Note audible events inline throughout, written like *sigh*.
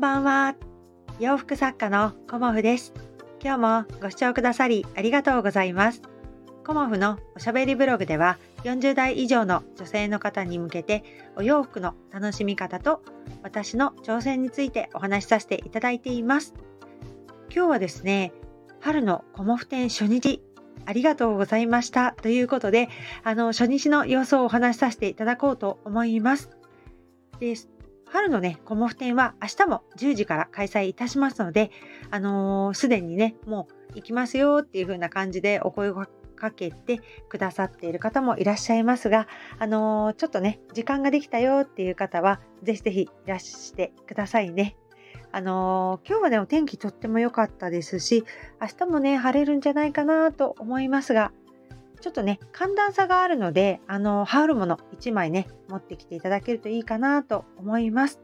んばんは。洋服作家のコモフです。今日もご視聴くださりありがとうございます。コモフのおしゃべりブログでは40代以上の女性の方に向けてお洋服の楽しみ方と私の挑戦についてお話しさせていただいています。今日はですね、春のコモフ展初日ありがとうございましたということで、あの初日の様子をお話しさせていただこうと思います。で春のね、コモフ展は明日も10時から開催いたしますので、あのす、でにね、もう行きますよっていう風な感じでお声をかけてくださっている方もいらっしゃいますが、あのー、ちょっとね、時間ができたよっていう方は、ぜひぜひいらしてくださいね。あのー、今日はね、お天気とっても良かったですし、明日もね、晴れるんじゃないかなと思いますが、ちょっとね、寒暖差があるので、あの、羽織るもの1枚ね、持ってきていただけるといいかなと思います。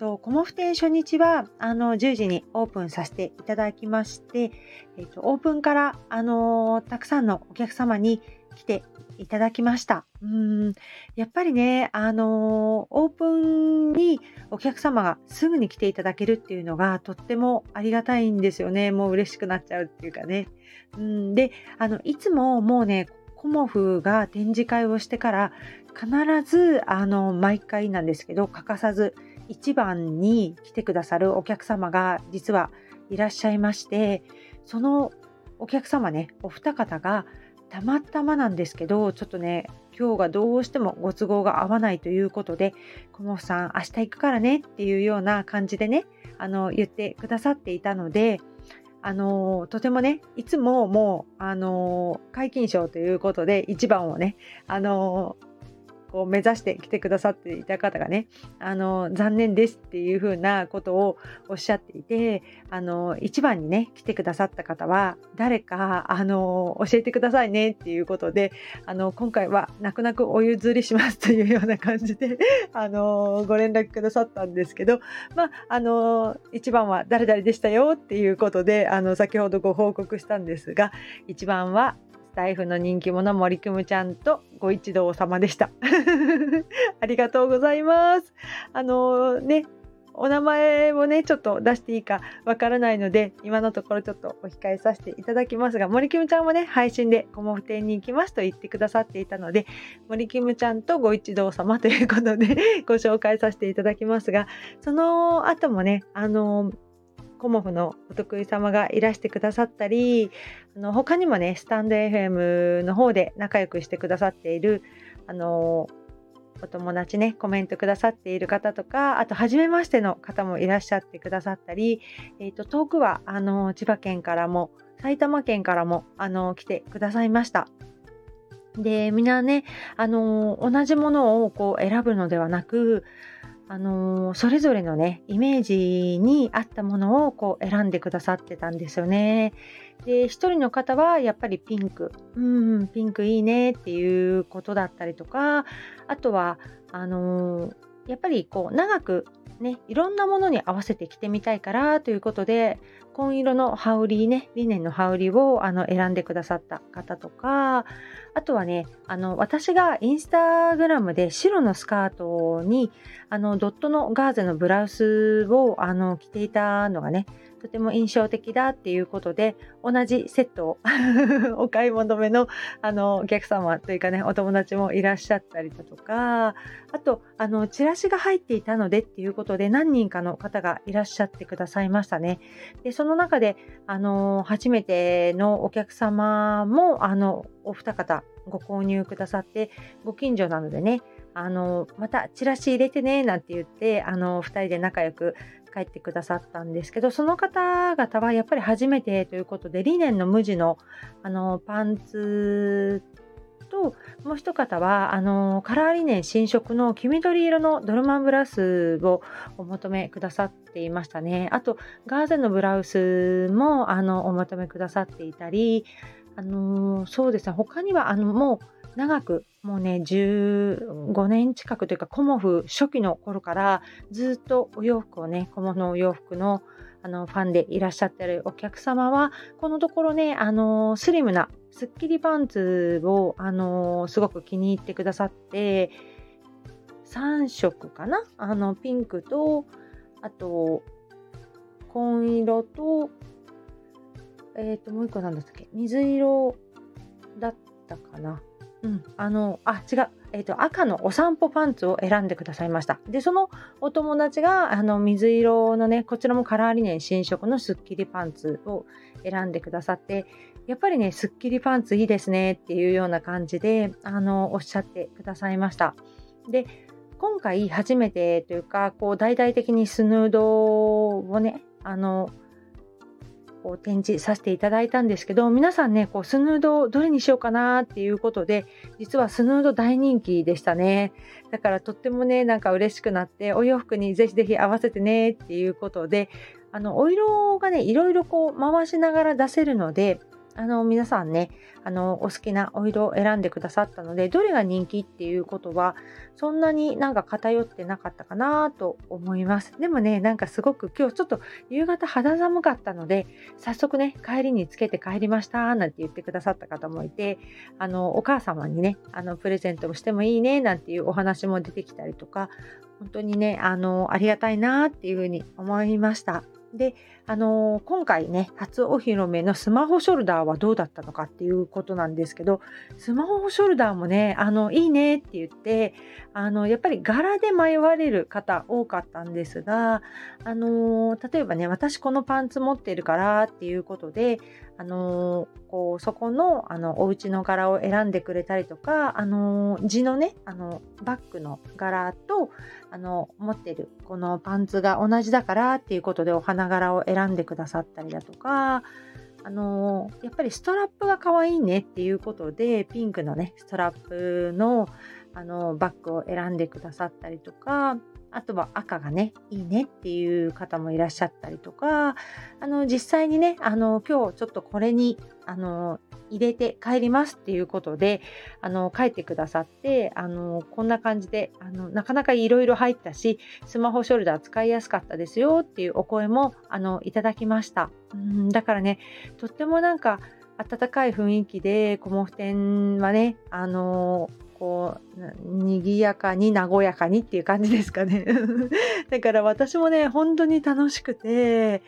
と、コモフ展初日は、あの、10時にオープンさせていただきまして、えっと、オープンから、あのたくさんのお客様に来ていただきました。うん、やっぱりね、あのオープンにお客様がすぐに来ていただけるっていうのがとってもありがたいんですよね。もう嬉しくなっちゃうっていうかね。うん、で、あの、いつももうね、コモフが展示会をしてから必ず、あの、毎回なんですけど、欠かさず一番に来てくださるお客様が実はいらっしゃいまして、そのお客様ね、お二方がたまたまなんですけど、ちょっとね、今日がどうしてもご都合が合わないということで、コモフさん明日行くからねっていうような感じでね、あの、言ってくださっていたので、あのとてもね、いつももう、あの皆勤賞ということで、一番をね、あのこう目指して来てくださっていた方がね、あの、残念ですっていうふうなことをおっしゃっていて、あの、一番にね、来てくださった方は、誰か、あの、教えてくださいねっていうことで、あの、今回は泣く泣くお譲りしますというような感じで、*laughs* あの、ご連絡くださったんですけど、まあ、あの、一番は誰々でしたよっていうことで、あの、先ほどご報告したんですが、一番はスタイフの人気者森くむちゃんとご一同様でした。*laughs* ありがとうございます。あのね、お名前をね、ちょっと出していいかわからないので、今のところちょっとお控えさせていただきますが、森キムちゃんもね、配信でコモフ店に行きますと言ってくださっていたので、森キムちゃんとご一同様ということでご紹介させていただきますが、その後もね、あのコモフのお得意様がいらしてくださったりあの他にもねスタンド FM の方で仲良くしてくださっているあのお友達ねコメントくださっている方とかあと初めましての方もいらっしゃってくださったり、えーと、遠くはあの千葉県からも埼玉県からもあの来てくださいました。でみんなねあの同じものをこう選ぶのではなくあのー、それぞれのね、イメージに合ったものをこう選んでくださってたんですよね。で、1人の方はやっぱりピンク、うん、ピンクいいねっていうことだったりとか、あとは、あのー、やっぱりこう長くね、いろんなものに合わせて着てみたいからということで、紺色の羽織ね、リネンの羽織をあの選んでくださった方とか、あとはね、あの私がインスタグラムで白のスカートにあのドットのガーゼのブラウスをあの着ていたのがね、とても印象的だっていうことで、同じセットを *laughs* お買い求めのあのお客様というかね、お友達もいらっしゃったりだとか、あと、あの、チラシが入っていたのでっていうことで何人かの方がいらっしゃってくださいましたね。で、その中で、あの、初めてのお客様も、あの、お二方ご購入くださって、ご近所なのでね、あの、またチラシ入れてね、なんて言って、あの、二人で仲良く帰ってくださったんですけど、その方々はやっぱり初めてということで、リネンの無地の、あの、パンツと、もう一方は、あの、カラーリネン新色の黄緑色のドルマンブラウスをお求めくださっていましたね。あと、ガーゼのブラウスも、あの、お求めくださっていたり、あのそうですね、他には、あの、もう、長くもうね15年近くというかコモフ初期の頃からずっとお洋服をねコモフのお洋服のあのファンでいらっしゃってるお客様はこのところねあのスリムなスッキリパンツをあのすごく気に入ってくださって3色かな？あのピンクとあと紺色と、えっ、ー、と、もう一個なんだったっけ？水色だったかな？うん、あの、あ、違う。えっ、ー、と、赤のお散歩パンツを選んでくださいました。で、そのお友達が、あの、水色のね、こちらもカラーリネン新色のスッキリパンツを選んでくださって、やっぱりね、スッキリパンツいいですねっていうような感じで、あの、おっしゃってくださいました。で、今回初めてというか、こう、大々的にスヌードをね、あの、こう展示させていただいたんですけど皆さんねこうスヌードどれにしようかなっていうことで実はスヌード大人気でしたね。だからとってもねなんか嬉しくなってお洋服にぜひぜひ合わせてねっていうことであのお色がねいろいろこう回しながら出せるのであの皆さんねあのお好きなお色を選んでくださったのでどれが人気っていうことはそんなになんか偏ってなかったかなと思います。でもねなんかすごく今日ちょっと夕方肌寒かったので早速ね帰りにつけて帰りましたなんて言ってくださった方もいてあのお母様にねあのプレゼントをしてもいいねなんていうお話も出てきたりとか本当にねあのありがたいなっていうふうに思いました。で、あのー、今回ね、初お披露目のスマホショルダーはどうだったのかっていうことなんですけど、スマホショルダーもね、あの、いいねって言って、あの、やっぱり柄で迷われる方多かったんですが、あのー、例えばね、私このパンツ持ってるからっていうことで、あのこうそこのあのお家の柄を選んでくれたりとか、あの地のねあのバッグの柄とあの持ってるこのパンツが同じだからっていうことでお花柄を選んでくださったりだとかあのやっぱりストラップが可愛いねっていうことでピンクのねストラップのあのバッグを選んでくださったりとかあとは赤がね、いいねっていう方もいらっしゃったりとか、あの、実際にね、あの、今日ちょっとこれに、あの、入れて帰りますっていうことで、あの、帰ってくださって、あの、こんな感じで、あの、なかなかいろいろ入ったし、スマホショルダー使いやすかったですよっていうお声も、あの、いただきました。うん、だからね、とってもなんか、温かい雰囲気で、コモフ展はね、あのこう賑やかに和やかにっていう感じですかね。*laughs* だから私もね本当に楽しくて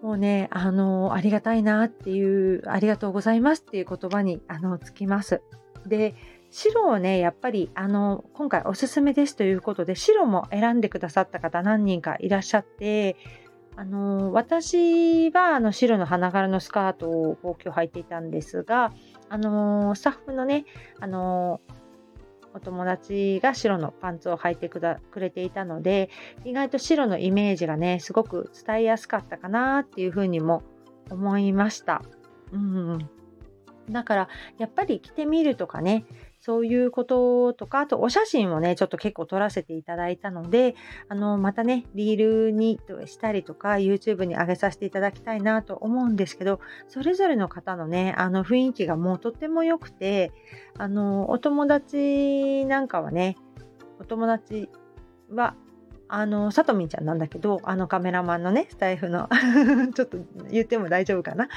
もうねあのありがたいなっていうありがとうございますっていう言葉にあのつきます。で白をねやっぱりあの今回おすすめですということで白も選んでくださった方何人かいらっしゃってあの私はあの白の花柄のスカートを今日履いていたんですがあのー、スタッフのね、あのー、お友達が白のパンツを履いてくれていたので、意外と白のイメージがね、すごく伝えやすかったかなっていうふうにも思いました。うん。だから、やっぱり着てみるとかね、そういうこととか、あとお写真をね、ちょっと結構撮らせていただいたので、あの、またね、リールにしたりとか、YouTube に上げさせていただきたいなと思うんですけど、それぞれの方のね、あの雰囲気がもうとっても良くて、あの、お友達なんかはね、お友達はあの、さとみちゃんなんだけど、あのカメラマンのね、スタイフの *laughs* ちょっと言っても大丈夫かな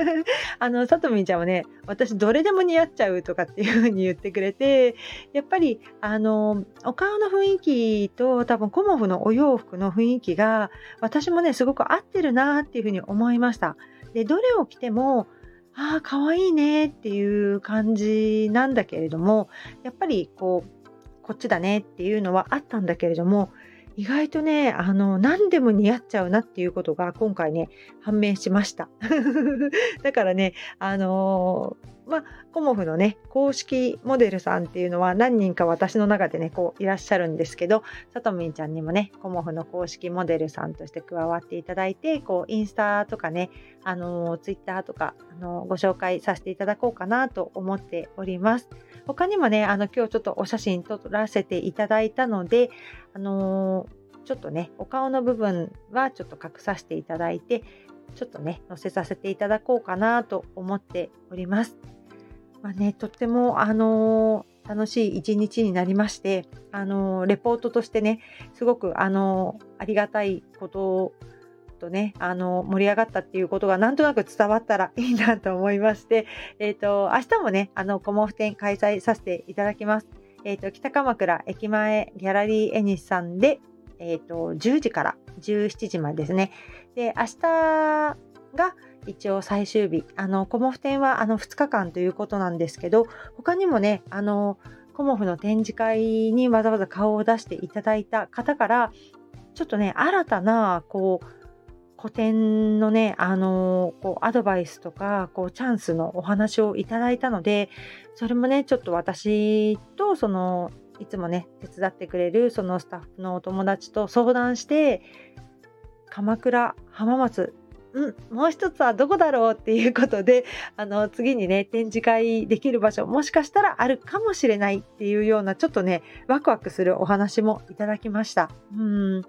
*laughs* あの、さとみちゃんはね、私どれでも似合っちゃうとかっていう風に言ってくれて、やっぱり、あの、お顔の雰囲気と多分コモフのお洋服の雰囲気が、私もね、すごく合ってるなっていう風に思いました。で、どれを着ても、ああ、かわいいねっていう感じなんだけれども、やっぱりこう、こっちだねっていうのはあったんだけれども、意外とね、あの、何でも似合っちゃうなっていうことが今回ね、判明しました。*laughs* だからね、あのー、まあ、コモフのね、公式モデルさんっていうのは何人か私の中でね、こういらっしゃるんですけど、さとみんちゃんにもね、コモフの公式モデルさんとして加わっていただいて、こう、インスタとかね、あの、ツイッターとか、あの、ご紹介させていただこうかなと思っております。他にもね、あの、今日ちょっとお写真撮らせていただいたので、あの、ちょっとね、お顔の部分はちょっと隠させていただいて、ちょっとね、載せさせていただこうかなと思っております。まあね、とっても、あのー、楽しい一日になりまして、あのー、レポートとしてね、すごく、あのありがたいこととね、あの、盛り上がったっていうことがなんとなく伝わったら *laughs* いいなと思いまして、えっ、ー、と、明日もね、あの、コモフ展開催させていただきます。えっ、と、北鎌倉駅前ギャラリーエニスさんで、えっ、と、10時から17時までですね。で、明日が一応最終日。あの、コモフ展はあの2日間ということなんですけど、他にもね、あの、コモフの展示会にわざわざ顔を出していただいた方から、ちょっとね、新たな、こう、古典のね、あの、こう、アドバイスとか、こう、チャンスのお話をいただいたので、それもね、ちょっと私と、その、いつもね、手伝ってくれる、そのスタッフのお友達と相談して、鎌倉、浜松、うん、もう一つはどこだろうっていうことで、*laughs* あの、次にね、展示会できる場所、もしかしたらあるかもしれないっていうような、ちょっとね、ワクワクするお話もいただきました。うん。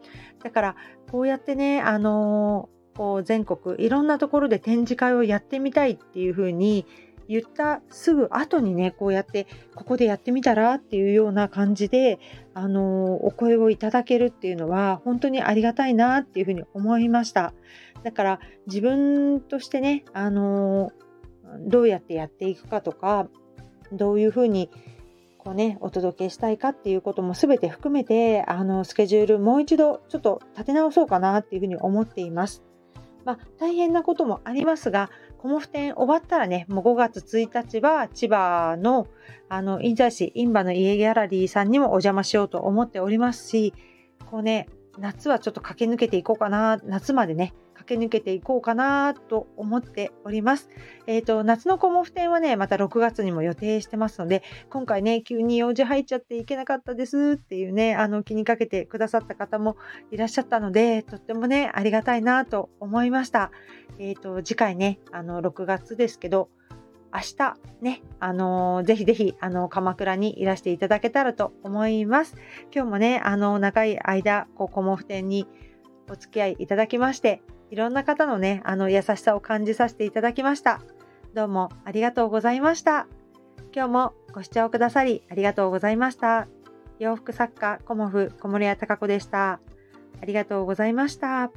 だから、こうやってね、あのこう全国いろんなところで展示会をやってみたいっていうふうに言ったすぐ後にねこうやってここでやってみたらっていうような感じであのお声をいただけるっていうのは本当にありがたいなっていうふうに思いましただから自分としてねあのどうやってやっていくかとかどういうふうにこうねお届けしたいかっていうことも全て含めてあのスケジュールもう一度ちょっと立て直そうかなっていうふうに思っています。まあ、大変なこともありますが、コモフ展終わったらね、もう5月1日は千葉の、あの、印西市、インバの家ギャラリーさんにもお邪魔しようと思っておりますし、こうね、夏はちょっと駆け抜けていこうかな、夏までね、駆け抜けていこうかなと思っております。えっ、ー、と、夏のコモフ展はね、また6月にも予定してますので、今回ね、急に用事入っちゃっていけなかったですっていうね、あの、気にかけてくださった方もいらっしゃったので、とってもね、ありがたいなと思いました。えっ、ー、と、次回ね、あの、6月ですけど、明日ね、あのー、ぜひぜひ、あの、鎌倉にいらしていただけたらと思います。今日もね、あの、長い間、こう、コモフ展にお付き合いいただきまして、いろんな方のね、あの優しさを感じさせていただきました。どうもありがとうございました。今日もご視聴くださりありがとうございました。洋服作家コモフ小森屋隆子でした。ありがとうございました。